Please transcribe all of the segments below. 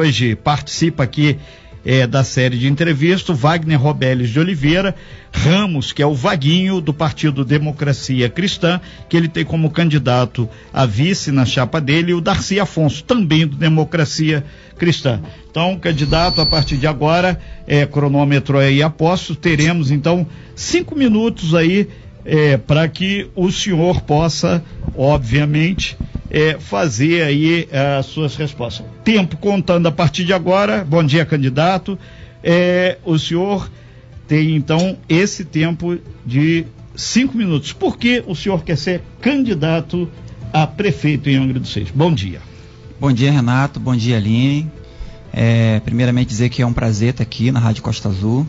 hoje participa aqui é, da série de entrevistas, Wagner Robeles de Oliveira, Ramos, que é o Vaguinho do Partido Democracia Cristã, que ele tem como candidato a vice na chapa dele, e o Darcy Afonso, também do Democracia Cristã. Então, candidato, a partir de agora, é, cronômetro aí aposto, teremos então cinco minutos aí é, para que o senhor possa, obviamente, é, fazer aí é, as suas respostas. Tempo contando a partir de agora. Bom dia, candidato. É, o senhor tem então esse tempo de cinco minutos. Por que o senhor quer ser candidato a prefeito em Angra dos Seis? Bom dia. Bom dia, Renato. Bom dia, Aline. É, primeiramente dizer que é um prazer estar aqui na Rádio Costa Azul.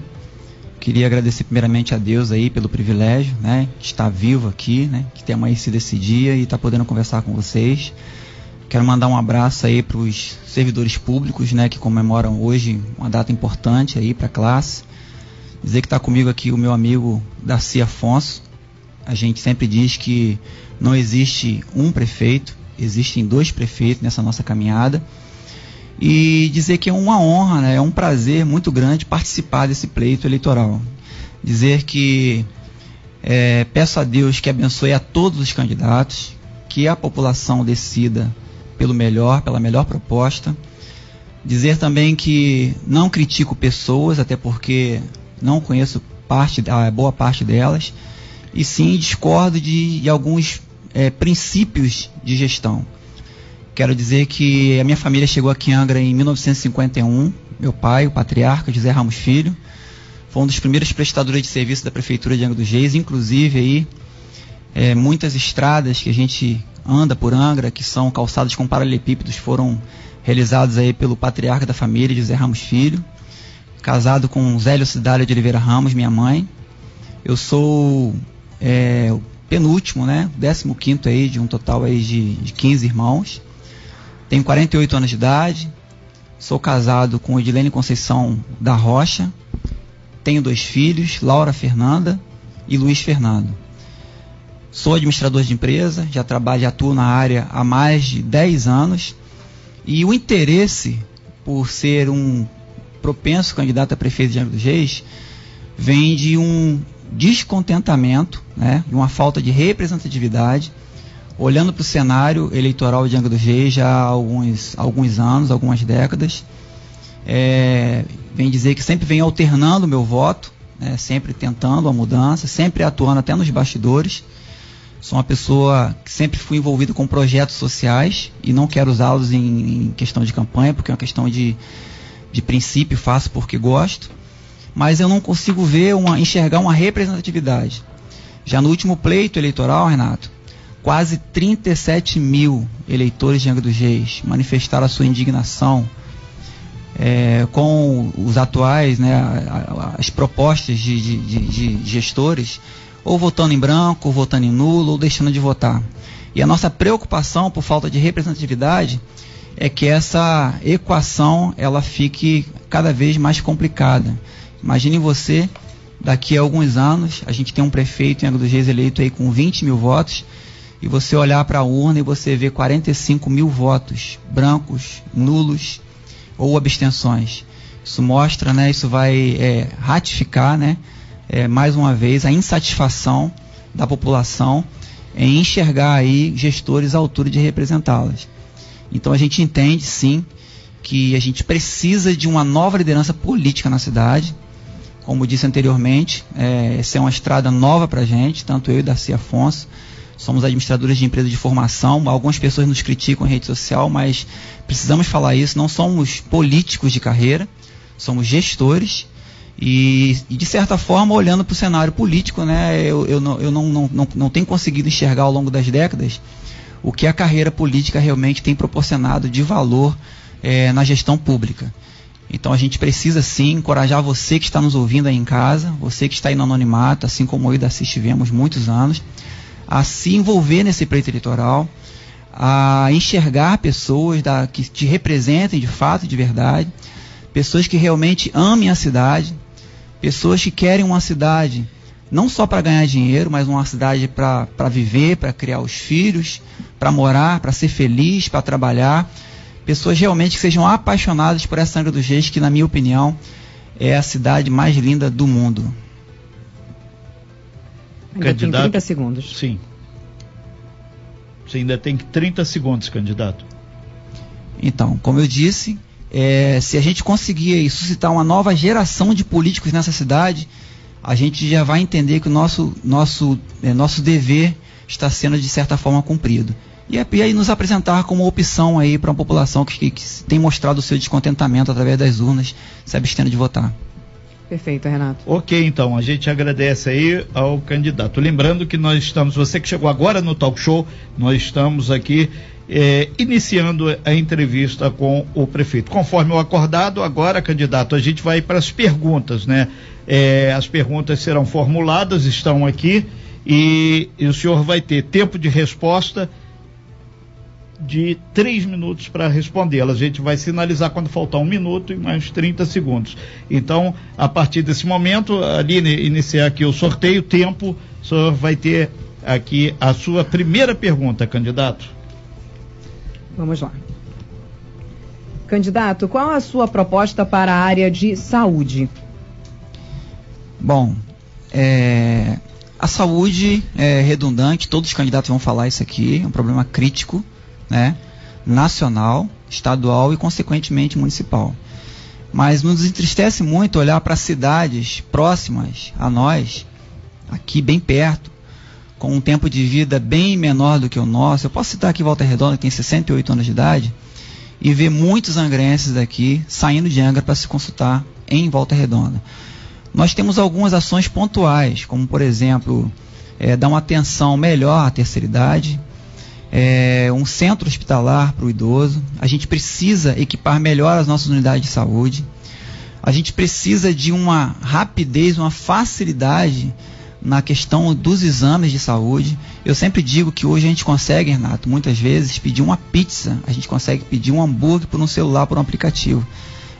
Queria agradecer primeiramente a Deus aí pelo privilégio, né, de estar vivo aqui, né, que ter amanhecido esse dia e estar podendo conversar com vocês. Quero mandar um abraço aí para os servidores públicos, né, que comemoram hoje uma data importante aí para a classe. Dizer que está comigo aqui o meu amigo Darcy Afonso. A gente sempre diz que não existe um prefeito, existem dois prefeitos nessa nossa caminhada e dizer que é uma honra, né, é um prazer muito grande participar desse pleito eleitoral. Dizer que é, peço a Deus que abençoe a todos os candidatos, que a população decida pelo melhor, pela melhor proposta. Dizer também que não critico pessoas, até porque não conheço parte, a boa parte delas, e sim discordo de, de alguns é, princípios de gestão. Quero dizer que a minha família chegou aqui em Angra em 1951. Meu pai, o patriarca José Ramos Filho, foi um dos primeiros prestadores de serviço da prefeitura de Angra dos Reis, inclusive aí é, muitas estradas que a gente anda por Angra, que são calçadas com paralelepípedos, foram realizados aí pelo patriarca da família, José Ramos Filho, casado com Zélio Cidália de Oliveira Ramos, minha mãe. Eu sou é, o penúltimo, né, décimo quinto aí de um total aí de, de 15 irmãos. Tenho 48 anos de idade, sou casado com Edilene Conceição da Rocha, tenho dois filhos, Laura Fernanda e Luiz Fernando. Sou administrador de empresa, já trabalho, e atuo na área há mais de 10 anos. E o interesse por ser um propenso candidato a prefeito de Angra dos Reis vem de um descontentamento, né, de uma falta de representatividade olhando para o cenário eleitoral de Angra dos Reis já há alguns, alguns anos, algumas décadas, é, vem dizer que sempre vem alternando o meu voto, né, sempre tentando a mudança, sempre atuando até nos bastidores. Sou uma pessoa que sempre fui envolvido com projetos sociais e não quero usá-los em, em, questão de campanha, porque é uma questão de, de princípio, faço porque gosto. Mas eu não consigo ver uma, enxergar uma representatividade. Já no último pleito eleitoral, Renato, Quase 37 mil eleitores de Angra dos Reis manifestaram a sua indignação é, com os atuais, né, as propostas de, de, de, de gestores, ou votando em branco, ou votando em nulo, ou deixando de votar. E a nossa preocupação por falta de representatividade é que essa equação ela fique cada vez mais complicada. Imagine você, daqui a alguns anos, a gente tem um prefeito em Angra dos Reis eleito aí com 20 mil votos, e você olhar para a urna e você ver 45 mil votos brancos, nulos ou abstenções. Isso mostra, né, isso vai é, ratificar, né, é, mais uma vez, a insatisfação da população em enxergar aí gestores à altura de representá-las. Então a gente entende, sim, que a gente precisa de uma nova liderança política na cidade. Como disse anteriormente, é, essa é uma estrada nova para a gente, tanto eu e Darcy Afonso somos administradores de empresa de formação. Algumas pessoas nos criticam em rede social, mas precisamos falar isso. Não somos políticos de carreira, somos gestores. E, e de certa forma, olhando para o cenário político, né, eu, eu, não, eu não, não, não, não tenho conseguido enxergar ao longo das décadas o que a carreira política realmente tem proporcionado de valor é, na gestão pública. Então a gente precisa sim encorajar você que está nos ouvindo aí em casa, você que está aí no anonimato, assim como eu e Darcy tivemos muitos anos, a se envolver nesse pleito eleitoral, a enxergar pessoas da, que te representem de fato, de verdade, pessoas que realmente amem a cidade, pessoas que querem uma cidade não só para ganhar dinheiro, mas uma cidade para viver, para criar os filhos, para morar, para ser feliz, para trabalhar. pessoas realmente que sejam apaixonadas por essa Angra dos Reis, que na minha opinião é a cidade mais linda do mundo. Ainda candidato, tem 30 segundos. Sim. Você ainda tem 30 segundos, candidato. Então, como eu disse, é, se a gente conseguir suscitar uma nova geração de políticos nessa cidade, a gente já vai entender que o nosso, nosso, é, nosso dever está sendo de certa forma cumprido. E, é, e aí nos apresentar como opção aí para uma população que, que, que tem mostrado o seu descontentamento através das urnas, se abstendo de votar. Perfeito, Renato. Ok, então, a gente agradece aí ao candidato. Lembrando que nós estamos, você que chegou agora no talk show, nós estamos aqui eh, iniciando a entrevista com o prefeito. Conforme o acordado, agora, candidato, a gente vai para as perguntas, né? Eh, as perguntas serão formuladas, estão aqui, e, e o senhor vai ter tempo de resposta de três minutos para respondê-la. A gente vai sinalizar quando faltar um minuto e mais 30 segundos. Então, a partir desse momento, Aline, iniciar aqui o sorteio, tempo, o senhor vai ter aqui a sua primeira pergunta, candidato. Vamos lá. Candidato, qual a sua proposta para a área de saúde? Bom, é, a saúde é redundante, todos os candidatos vão falar isso aqui, é um problema crítico né, nacional, estadual e, consequentemente, municipal. Mas nos entristece muito olhar para cidades próximas a nós, aqui bem perto, com um tempo de vida bem menor do que o nosso. Eu posso citar aqui Volta Redonda, que tem 68 anos de idade, e ver muitos angrenses daqui saindo de Angra para se consultar em Volta Redonda. Nós temos algumas ações pontuais, como por exemplo, é, dar uma atenção melhor à terceira idade, é, um centro hospitalar para o idoso. A gente precisa equipar melhor as nossas unidades de saúde. A gente precisa de uma rapidez, uma facilidade na questão dos exames de saúde. Eu sempre digo que hoje a gente consegue, Renato, muitas vezes pedir uma pizza, a gente consegue pedir um hambúrguer por um celular, por um aplicativo.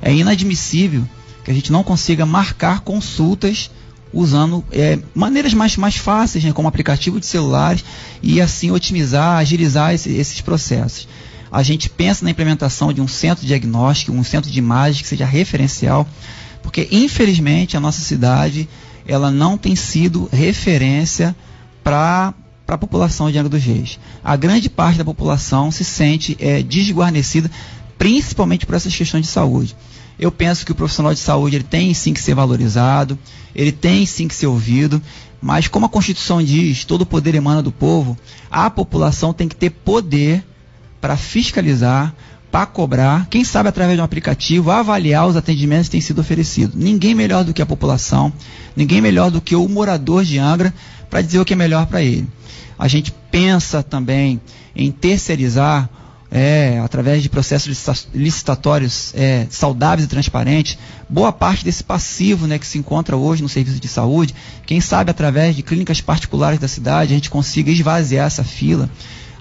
É inadmissível que a gente não consiga marcar consultas usando é, maneiras mais, mais fáceis, né, como aplicativo de celulares, e assim otimizar, agilizar esse, esses processos. A gente pensa na implementação de um centro diagnóstico, um centro de imagens que seja referencial, porque infelizmente a nossa cidade ela não tem sido referência para a população de Angra dos Reis. A grande parte da população se sente é, desguarnecida, principalmente por essas questões de saúde. Eu penso que o profissional de saúde ele tem sim que ser valorizado, ele tem sim que ser ouvido, mas como a Constituição diz, todo poder emana do povo, a população tem que ter poder para fiscalizar, para cobrar, quem sabe através de um aplicativo, avaliar os atendimentos que têm sido oferecidos. Ninguém melhor do que a população, ninguém melhor do que o morador de Angra para dizer o que é melhor para ele. A gente pensa também em terceirizar é, através de processos licitatórios é, saudáveis e transparentes, boa parte desse passivo né, que se encontra hoje no serviço de saúde, quem sabe através de clínicas particulares da cidade a gente consiga esvaziar essa fila.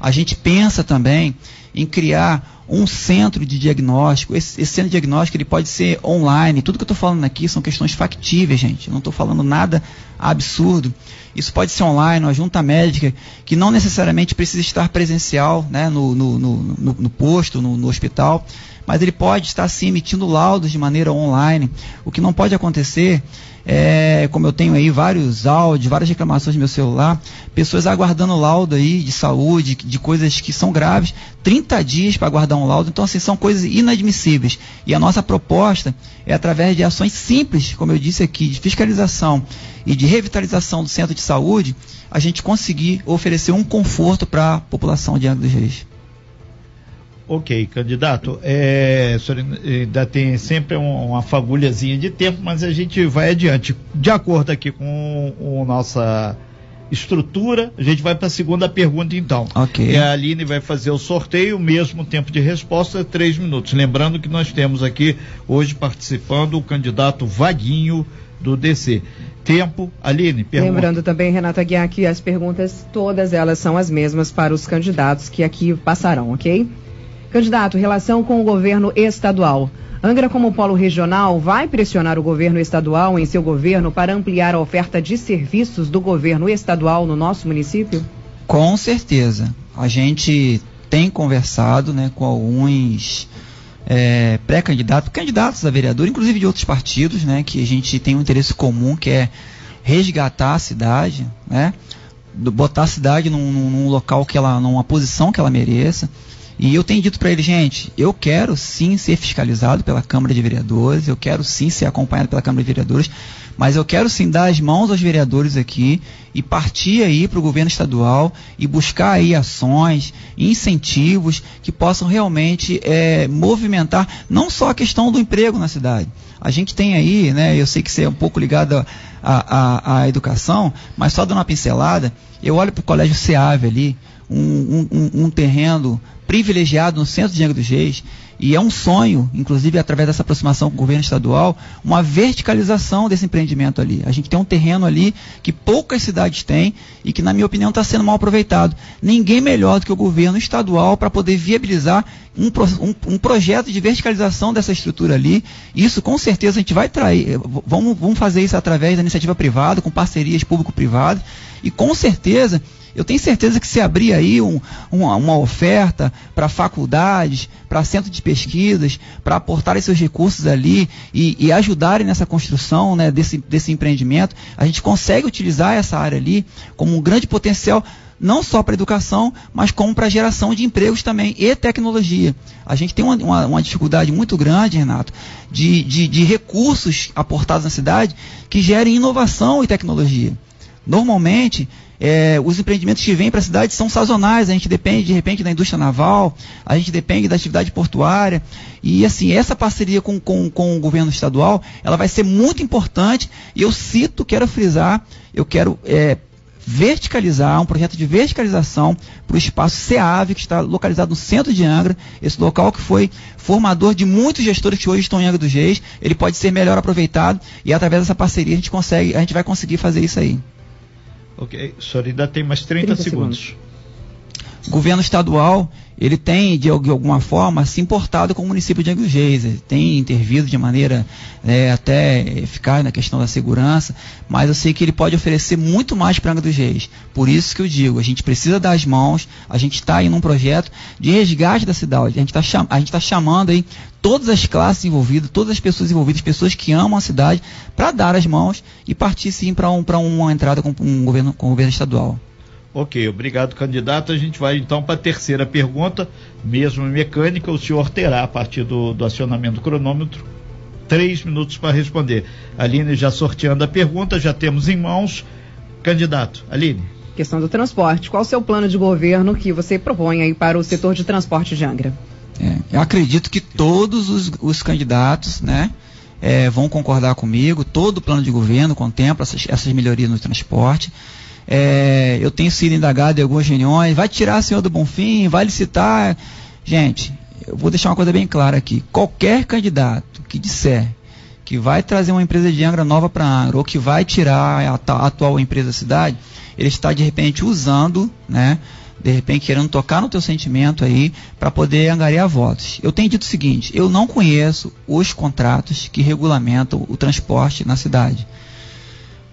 A gente pensa também em criar um centro de diagnóstico. Esse, esse, centro de diagnóstico ele pode ser online. Tudo que eu estou falando aqui são questões factíveis, gente. Eu não estou falando nada absurdo. Isso pode ser online, uma junta médica, que não necessariamente precisa estar presencial né, no, no, no, no posto, no, hospital, mas ele pode estar sim emitindo laudos de maneira online. O que não pode acontecer é, como eu tenho aí vários áudios, várias reclamações no meu celular, pessoas aguardando laudo aí de saúde, de coisas que são graves, 30 dias para aguardar um laudo. Então, assim, são coisas inadmissíveis. E a nossa proposta é através de ações simples, como eu disse aqui, de fiscalização e de revitalização do centro de saúde, a gente conseguir oferecer um conforto para a população de Angra dos Reis. Ok, candidato, é, ainda tem sempre uma fagulhazinha de tempo, mas a gente vai adiante. De acordo aqui com a nossa estrutura, a gente vai para a segunda pergunta então. Ok. E a Aline vai fazer o sorteio, o mesmo tempo de resposta, três minutos. Lembrando que nós temos aqui hoje participando o candidato Vaguinho do DC. Tempo, Aline, pergunta. Lembrando também, Renata Guiar, que as perguntas, todas elas são as mesmas para os candidatos que aqui passarão, ok? Candidato, relação com o governo estadual. Angra, como polo regional, vai pressionar o governo estadual em seu governo para ampliar a oferta de serviços do governo estadual no nosso município? Com certeza. A gente tem conversado né, com alguns é, pré-candidatos, candidatos a vereador, inclusive de outros partidos, né, que a gente tem um interesse comum, que é resgatar a cidade, né, botar a cidade num, num local que ela, numa posição que ela mereça. E eu tenho dito para ele, gente, eu quero sim ser fiscalizado pela Câmara de Vereadores, eu quero sim ser acompanhado pela Câmara de Vereadores, mas eu quero sim dar as mãos aos vereadores aqui e partir aí para o governo estadual e buscar aí ações, incentivos que possam realmente é, movimentar não só a questão do emprego na cidade. A gente tem aí, né, eu sei que você é um pouco ligado à educação, mas só dando uma pincelada, eu olho para o Colégio SEAV ali, um, um, um terreno privilegiado no centro de Angra dos Reis, e é um sonho, inclusive através dessa aproximação com o governo estadual, uma verticalização desse empreendimento ali. A gente tem um terreno ali que poucas cidades têm e que, na minha opinião, está sendo mal aproveitado. Ninguém melhor do que o governo estadual para poder viabilizar um, um, um, projeto de verticalização dessa estrutura ali. Isso, com certeza, a gente vai trair. Vamos, vamos fazer isso através da iniciativa privada, com parcerias público-privadas. E, com certeza, eu tenho certeza que se abrir aí um, uma, uma, oferta para faculdades, para centros de pesquisas, para aportarem seus recursos ali e, e ajudarem nessa construção né, desse, desse empreendimento, a gente consegue utilizar essa área ali como um grande potencial não só para educação, mas como para geração de empregos também e tecnologia. A gente tem uma, uma, uma dificuldade muito grande, Renato, de, de, de recursos aportados na cidade que gerem inovação e tecnologia. Normalmente, é, os empreendimentos que vêm para a cidade são sazonais, a gente depende de repente da indústria naval, a gente depende da atividade portuária. E assim, essa parceria com, com, com o governo estadual, ela vai ser muito importante. E eu cito, quero frisar, eu quero é, verticalizar, um projeto de verticalização para o espaço SEAV, que está localizado no centro de Angra, esse local que foi formador de muitos gestores que hoje estão em Angra dos Reis, ele pode ser melhor aproveitado e através dessa parceria a gente consegue, a gente vai conseguir fazer isso aí. Ok, o senhor ainda tem mais 30, 30 segundos. segundos. O governo estadual, ele tem, de, alguma forma, se importado com o município de ele tem intervido de maneira é, até eficaz na questão da segurança, mas eu sei que ele pode oferecer muito mais para Reis. Por isso que eu digo, a gente precisa dar as mãos, a gente está aí num projeto de resgate da cidade, a gente está cham tá chamando aí todas as classes envolvidas, todas as pessoas envolvidas, pessoas que amam a cidade, para dar as mãos e partir sim para um, uma entrada com, um governo, com o governo estadual. Ok, obrigado, candidato. A gente vai então para a terceira pergunta, mesmo mecânica. O senhor terá, a partir do, do acionamento do cronômetro, três minutos para responder. Aline já sorteando a pergunta, já temos em mãos. Candidato, Aline. Questão do transporte. Qual o seu plano de governo que você propõe aí para o setor de transporte de Angra? É, eu acredito que todos os, os candidatos, né, é, vão concordar comigo. Todo o plano de governo contempla essas, essas melhorias no transporte. É, eu tenho sido indagado em algumas reuniões. Vai tirar a senhor do Bonfim? Vai licitar? Gente, eu vou deixar uma coisa bem clara aqui. Qualquer candidato que disser que vai trazer uma empresa de Angra nova para Angra ou que vai tirar a atual empresa da cidade, ele está de repente usando, né, de repente querendo tocar no teu sentimento aí para poder angariar votos. Eu tenho dito o seguinte: eu não conheço os contratos que regulamentam o transporte na cidade.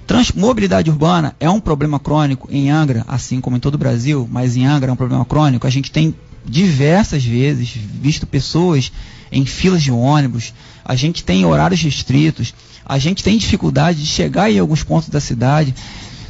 Trans mobilidade urbana é um problema crônico em Angra, assim como em todo o Brasil, mas em Angra é um problema crônico. A gente tem diversas vezes visto pessoas em filas de ônibus, a gente tem horários restritos, a gente tem dificuldade de chegar em alguns pontos da cidade.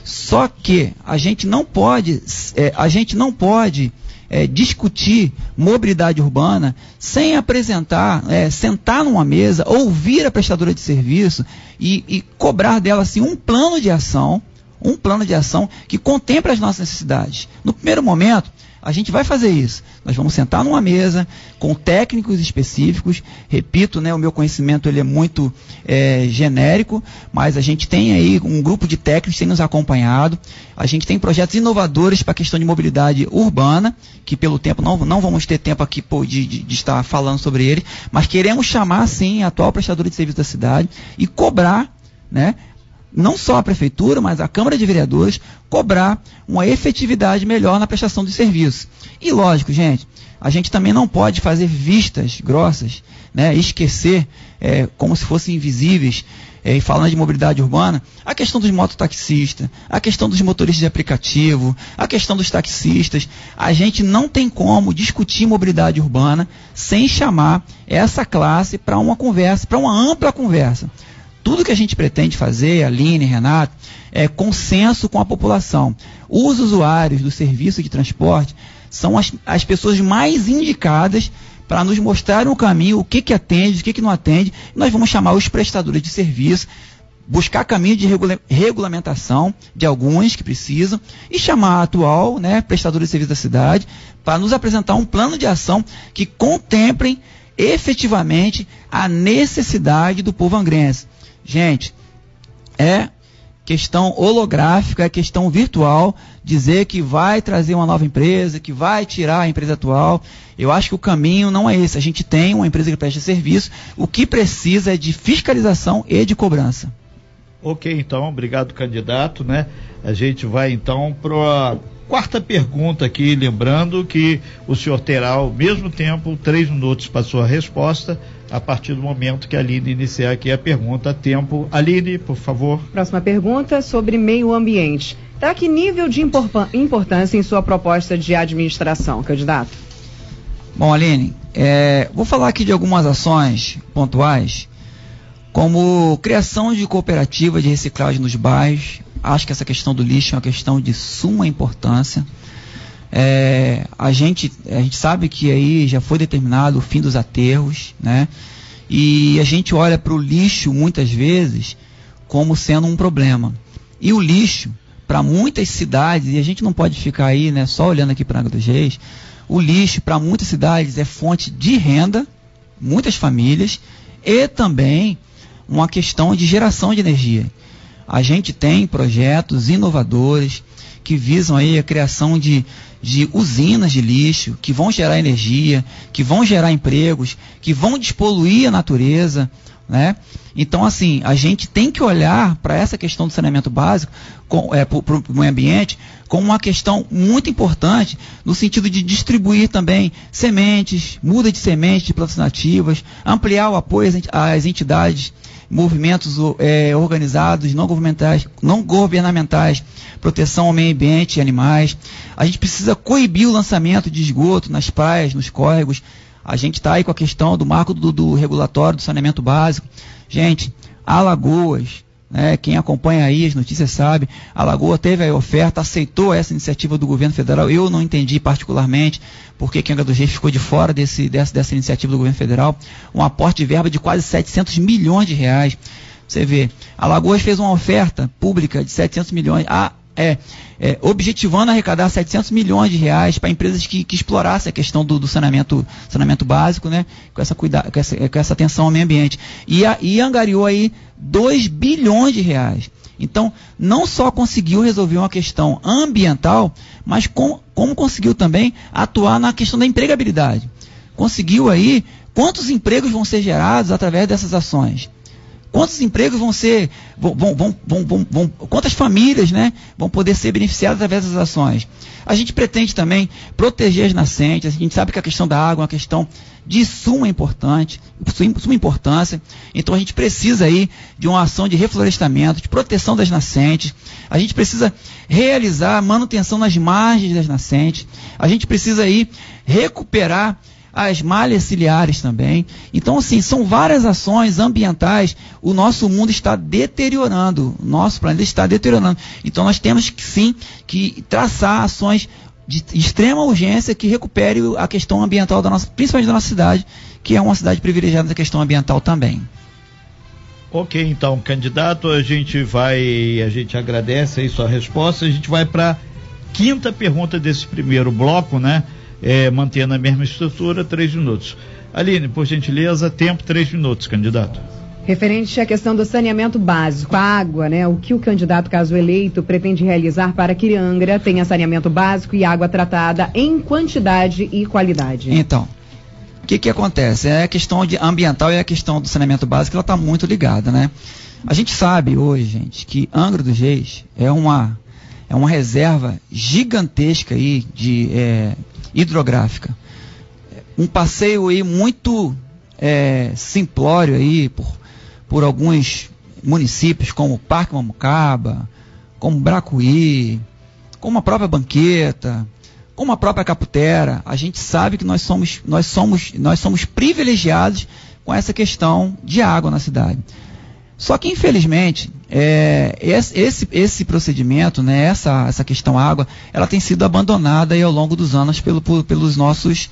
Só que a gente não pode, é, a gente não pode é, discutir mobilidade urbana sem apresentar, é, sentar numa mesa, ouvir a prestadora de serviço e, e cobrar dela assim, um plano de ação, um plano de ação que contemple as nossas necessidades. No primeiro momento, a gente vai fazer isso. Nós vamos sentar numa mesa com técnicos específicos. Repito, né, o meu conhecimento ele é muito é, genérico, mas a gente tem aí um grupo de técnicos que tem nos acompanhado. A gente tem projetos inovadores para a questão de mobilidade urbana, que pelo tempo não, não vamos ter tempo aqui pô, de, de, de, estar falando sobre ele, mas queremos chamar sim a atual prestadora de serviço da cidade e cobrar né, não só a prefeitura, mas a Câmara de Vereadores cobrar uma efetividade melhor na prestação de serviços. E lógico, gente, a gente também não pode fazer vistas grossas, né, esquecer é, como se fossem invisíveis, é, e falando de mobilidade urbana, a questão dos mototaxistas, a questão dos motoristas de aplicativo, a questão dos taxistas. A gente não tem como discutir mobilidade urbana sem chamar essa classe para uma conversa, para uma ampla conversa. Tudo que a gente pretende fazer, Aline, Renato, é consenso com a população. Os usuários do serviço de transporte são as, as pessoas mais indicadas para nos mostrar o caminho, o que, que atende, o que, que não atende. Nós vamos chamar os prestadores de serviço, buscar caminho de regula regulamentação de alguns que precisam e chamar a atual né, prestador de serviço da cidade para nos apresentar um plano de ação que contemplem efetivamente a necessidade do povo angrense. Gente, é questão holográfica, é questão virtual, dizer que vai trazer uma nova empresa, que vai tirar a empresa atual. Eu acho que o caminho não é esse. A gente tem uma empresa que presta serviço, o que precisa é de fiscalização e de cobrança. Ok, então, obrigado, candidato, né? A gente vai então para a quarta pergunta aqui, lembrando que o senhor terá ao mesmo tempo três minutos para sua resposta a partir do momento que a Aline iniciar aqui a pergunta. Tempo. Aline, por favor. Próxima pergunta sobre meio ambiente. Tá que nível de importância em sua proposta de administração, candidato? Bom, Aline, é, vou falar aqui de algumas ações pontuais, como criação de cooperativa de reciclagem nos bairros. Acho que essa questão do lixo é uma questão de suma importância. É, a, gente, a gente sabe que aí já foi determinado o fim dos aterros, né? E a gente olha para o lixo muitas vezes como sendo um problema. E o lixo, para muitas cidades, e a gente não pode ficar aí né, só olhando aqui para Angra dos Reis, o lixo para muitas cidades é fonte de renda, muitas famílias, e também uma questão de geração de energia. A gente tem projetos inovadores que visam aí a criação de de usinas de lixo que vão gerar energia, que vão gerar empregos, que vão despoluir a natureza, né? Então, assim, a gente tem que olhar para essa questão do saneamento básico, é, para o meio ambiente, como uma questão muito importante, no sentido de distribuir também sementes, muda de sementes de plantas nativas, ampliar o apoio às entidades movimentos é, organizados, não governamentais, não governamentais, proteção ao meio ambiente e animais. A gente precisa coibir o lançamento de esgoto nas praias, nos córregos. A gente está aí com a questão do marco do, do regulatório do saneamento básico. Gente, Alagoas, né, quem acompanha aí as notícias sabe, a Lagoa teve a oferta, aceitou essa iniciativa do governo federal. Eu não entendi particularmente porque que Angra dos Reis ficou de fora desse, dessa, dessa iniciativa do governo federal. Um aporte de verba de quase 700 milhões de reais. Você vê, a Lagoas fez uma oferta pública de 700 milhões. A é, é, objetivando arrecadar 700 milhões de reais para empresas que, que, explorassem a questão do, do, saneamento, saneamento básico, né, com, essa cuida, com, essa, com essa atenção ao meio ambiente. E, a, e angariou aí 2 bilhões de reais. Então, não só conseguiu resolver uma questão ambiental, mas com, como conseguiu também atuar na questão da empregabilidade. Conseguiu aí quantos empregos vão ser gerados através dessas ações? Quantos empregos vão ser, vão, vão, vão, quantas famílias né, vão poder ser beneficiadas através das ações? A gente pretende também proteger as nascentes, a gente sabe que a questão da água é uma questão de suma, importante, suma importância, então a gente precisa aí de uma ação de reflorestamento, de proteção das nascentes, a gente precisa realizar manutenção nas margens das nascentes, a gente precisa aí recuperar as malhas ciliares também. Então, assim, são várias ações ambientais. O nosso mundo está deteriorando, o nosso planeta está deteriorando. Então, nós temos que sim que traçar ações de extrema urgência que recupere a questão ambiental da nossa, principalmente da nossa cidade, que é uma cidade privilegiada na questão ambiental também. Ok, então, candidato, a gente vai, a gente agradece aí sua resposta. A gente vai para quinta pergunta desse primeiro bloco, né? É, mantendo a mesma estrutura, três minutos. Aline, por gentileza, tempo, três minutos, candidato. Referente à questão do saneamento básico, a água, né? O que o candidato, caso eleito, pretende realizar para que Angra tenha saneamento básico e água tratada em quantidade e qualidade? Então, o que, que acontece? É a questão de ambiental e a questão do saneamento básico, ela está muito ligada, né? A gente sabe hoje, gente, que Angra dos Reis é uma, é uma reserva gigantesca aí de é, hidrográfica. Um passeio aí muito é, simplório aí por, por alguns municípios como Parque Mamucaba, como Bracuí, como a própria Banqueta, como a própria Caputera, a gente sabe que nós somos, nós somos, nós somos privilegiados com essa questão de água na cidade. Só que, infelizmente, é, esse, esse procedimento, né, essa, essa questão água, ela tem sido abandonada aí ao longo dos anos pelo, pelos nossos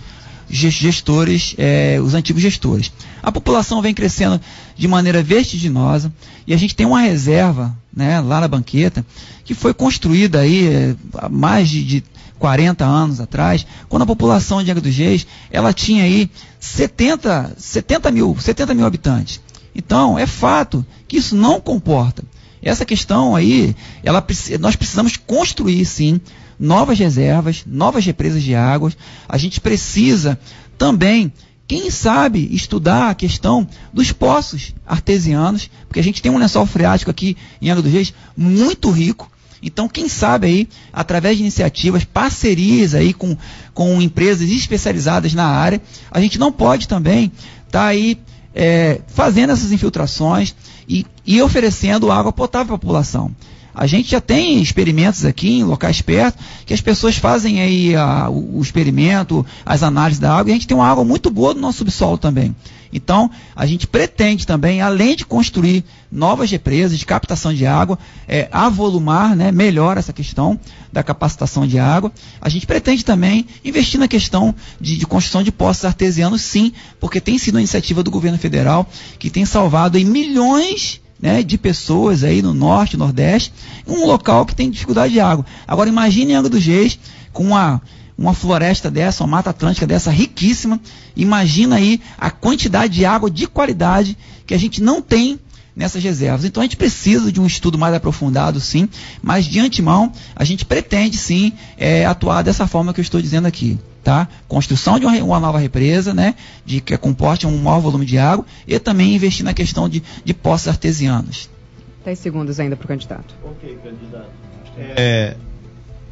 gestores, é, os antigos gestores. A população vem crescendo de maneira vertiginosa e a gente tem uma reserva né, lá na banqueta que foi construída aí é, há mais de, de 40 anos atrás, quando a população de Angra dos Reis, ela tinha aí 70, 70, mil, 70 mil habitantes. Então, é fato que isso não comporta. Essa questão aí, ela, nós precisamos construir, sim, novas reservas, novas represas de águas. A gente precisa também, quem sabe, estudar a questão dos poços artesianos, porque a gente tem um lençol freático aqui em Angra dos Reis muito rico, então, quem sabe aí, através de iniciativas, parcerias aí com, com empresas especializadas na área, a gente não pode também estar tá aí é, fazendo essas infiltrações e, e oferecendo água potável a população. A gente já tem experimentos aqui em locais perto que as pessoas fazem aí a, o, o, experimento, as análises da água e a gente tem uma água muito boa no nosso subsolo também. Então, a gente pretende também, além de construir novas represas de captação de água, é, avolumar né, melhor essa questão da capacitação de água. A gente pretende também investir na questão de, de construção de poços artesianos, sim, porque tem sido uma iniciativa do governo federal que tem salvado aí milhões né, de pessoas aí no norte, nordeste, um local que tem dificuldade de água. Agora imagine Angra dos Reis com uma, uma floresta dessa, uma mata atlântica dessa riquíssima. Imagina aí a quantidade de água de qualidade que a gente não tem nessas reservas. Então a gente precisa de um estudo mais aprofundado, sim, mas de antemão a gente pretende sim é, atuar dessa forma que eu estou dizendo aqui. Tá? Construção de uma, uma, nova represa, né? De que comporte um maior volume de água e também investir na questão de, de poços artesianos. 10 segundos ainda para o candidato. Ok, candidato. É,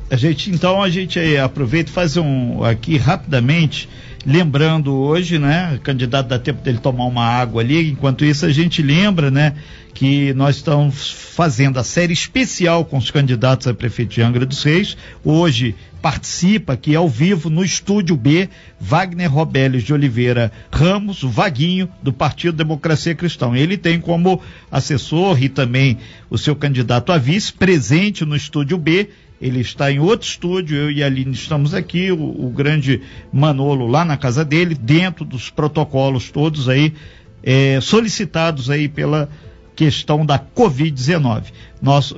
a gente, então a gente aproveita e faz um aqui rapidamente Lembrando hoje, né, candidato dá tempo dele tomar uma água ali, enquanto isso a gente lembra, né, que nós estamos fazendo a série especial com os candidatos a prefeito de Angra dos Reis. Hoje participa aqui ao vivo no estúdio B, Wagner Robeles de Oliveira Ramos, o Vaguinho do Partido Democracia Cristã. Ele tem como assessor e também o seu candidato a vice presente no estúdio B ele está em outro estúdio, eu e a Aline estamos aqui, o, o grande Manolo lá na casa dele, dentro dos protocolos todos aí, é, solicitados aí pela questão da Covid-19. Nós,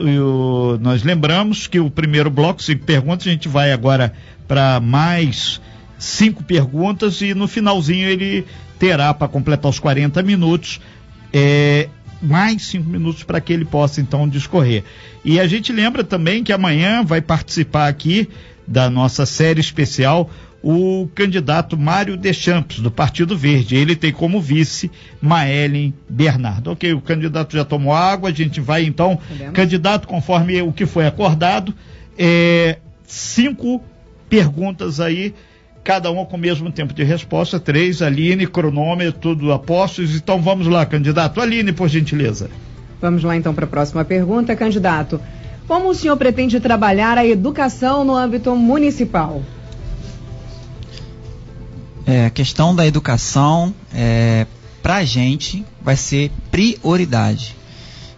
nós lembramos que o primeiro bloco, cinco perguntas, a gente vai agora para mais cinco perguntas e no finalzinho ele terá para completar os 40 minutos é, mais cinco minutos para que ele possa então discorrer. E a gente lembra também que amanhã vai participar aqui da nossa série especial o candidato Mário Deschamps, do Partido Verde. Ele tem como vice Maelen Bernardo. Ok, o candidato já tomou água, a gente vai então, Podemos? candidato, conforme o que foi acordado, é, cinco perguntas aí cada um com o mesmo tempo de resposta, três, Aline, cronômetro, tudo apostos. Então vamos lá, candidato. Aline, por gentileza. Vamos lá então para a próxima pergunta, candidato. Como o senhor pretende trabalhar a educação no âmbito municipal? É, a questão da educação, é, para a gente, vai ser prioridade.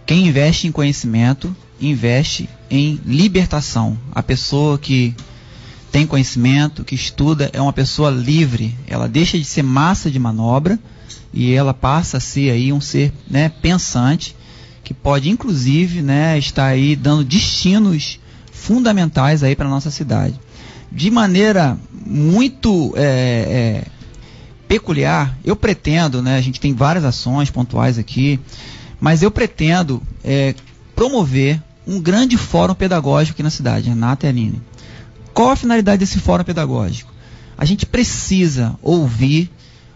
Quem investe em conhecimento, investe em libertação. A pessoa que tem conhecimento, que estuda, é uma pessoa livre. Ela deixa de ser massa de manobra e ela passa a ser aí um ser né, pensante que pode inclusive né, estar aí dando destinos fundamentais aí para nossa cidade. De maneira muito é, é, peculiar, eu pretendo, né, a gente tem várias ações pontuais aqui, mas eu pretendo é, promover um grande fórum pedagógico aqui na cidade, Renata e Aline. Qual a finalidade desse fórum pedagógico? A gente precisa ouvir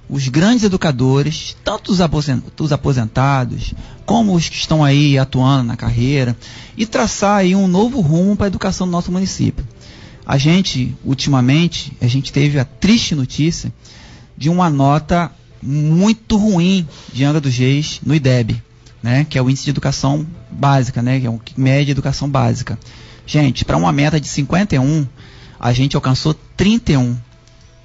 os grandes educadores, tanto os aposentados, como os que estão aí atuando na carreira, e traçar aí um novo rumo para a educação do nosso município. A gente, ultimamente, a gente teve a triste notícia de uma nota muito ruim de Angra dos Reis no IDEB, né, que é o Índice de Educação Básica, né, que é um média de educação básica. Gente, para uma meta de 51, a gente alcançou 31.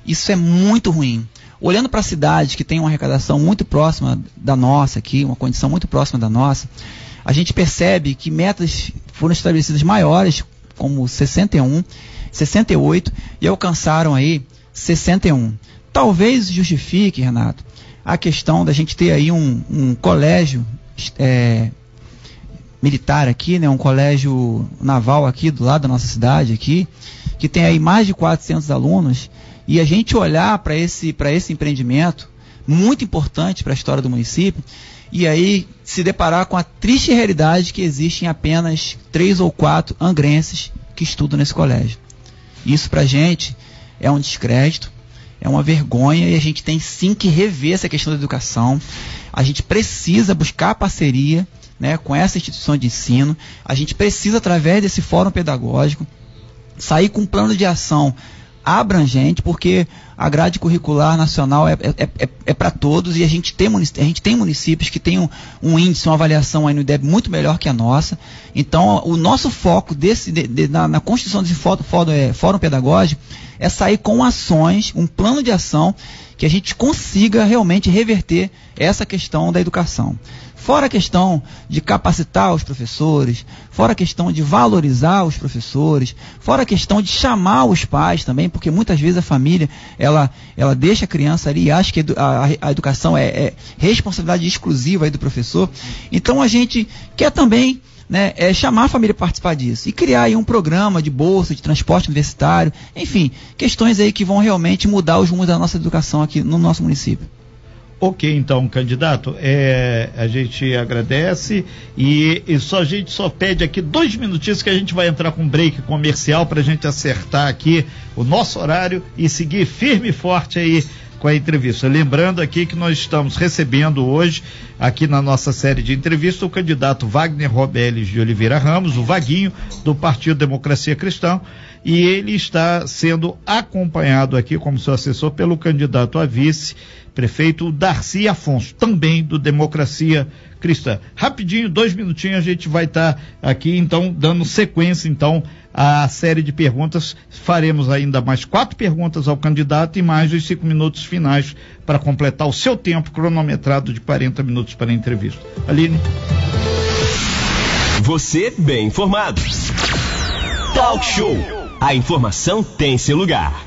Isso é muito ruim. Olhando para cidades que têm uma arrecadação muito próxima da nossa aqui, uma condição muito próxima da nossa, a gente percebe que metas foram estabelecidas maiores, como 61, 68, e alcançaram aí 61. Talvez justifique, Renato, a questão da gente ter aí um, um colégio é, militar aqui, né, um colégio naval aqui do lado da nossa cidade aqui, que tem aí mais de 400 alunos e a gente olhar para esse, esse empreendimento, muito importante para a história do município, e aí se deparar com a triste realidade que existem apenas três ou quatro angrenses que estudam nesse colégio. Isso para a gente é um descrédito, é uma vergonha e a gente tem sim que rever essa questão da educação. A gente precisa buscar parceria né, com essa instituição de ensino. A gente precisa, através desse fórum pedagógico, sair com um plano de ação abrangente, porque a grade curricular nacional é, é, é, é para todos e a gente tem, a gente tem municípios que têm um, um, índice, uma avaliação aí no IDEB muito melhor que a nossa. Então, o nosso foco desse, de, de, na, na, constituição desse fórum, fórum, é, fórum pedagógico é sair com ações, um plano de ação que a gente consiga realmente reverter essa questão da educação. Fora a questão de capacitar os professores, fora a questão de valorizar os professores, fora a questão de chamar os pais também, porque muitas vezes a família ela, ela deixa a criança ali e acha que a, a educação é, é responsabilidade exclusiva do professor. Então a gente quer também né, é chamar a família a participar disso e criar aí um programa de bolsa, de transporte universitário, enfim, questões aí que vão realmente mudar os rumos da nossa educação aqui no nosso município. Ok, então, candidato, é, a gente agradece e, e, só a gente só pede aqui dois minutinhos que a gente vai entrar com um break comercial para a gente acertar aqui o nosso horário e seguir firme e forte aí com a entrevista. Lembrando aqui que nós estamos recebendo hoje, aqui na nossa série de entrevistas, o candidato Wagner Robeles de Oliveira Ramos, o Vaguinho, do Partido Democracia Cristã, e ele está sendo acompanhado aqui como seu assessor pelo candidato a vice, prefeito Darcy Afonso, também do Democracia Cristã. Rapidinho, dois minutinhos, a gente vai estar tá aqui, então, dando sequência, então, à série de perguntas. Faremos ainda mais quatro perguntas ao candidato e mais os cinco minutos finais para completar o seu tempo cronometrado de 40 minutos para a entrevista. Aline. Você bem informado. Talk Show. A informação tem seu lugar.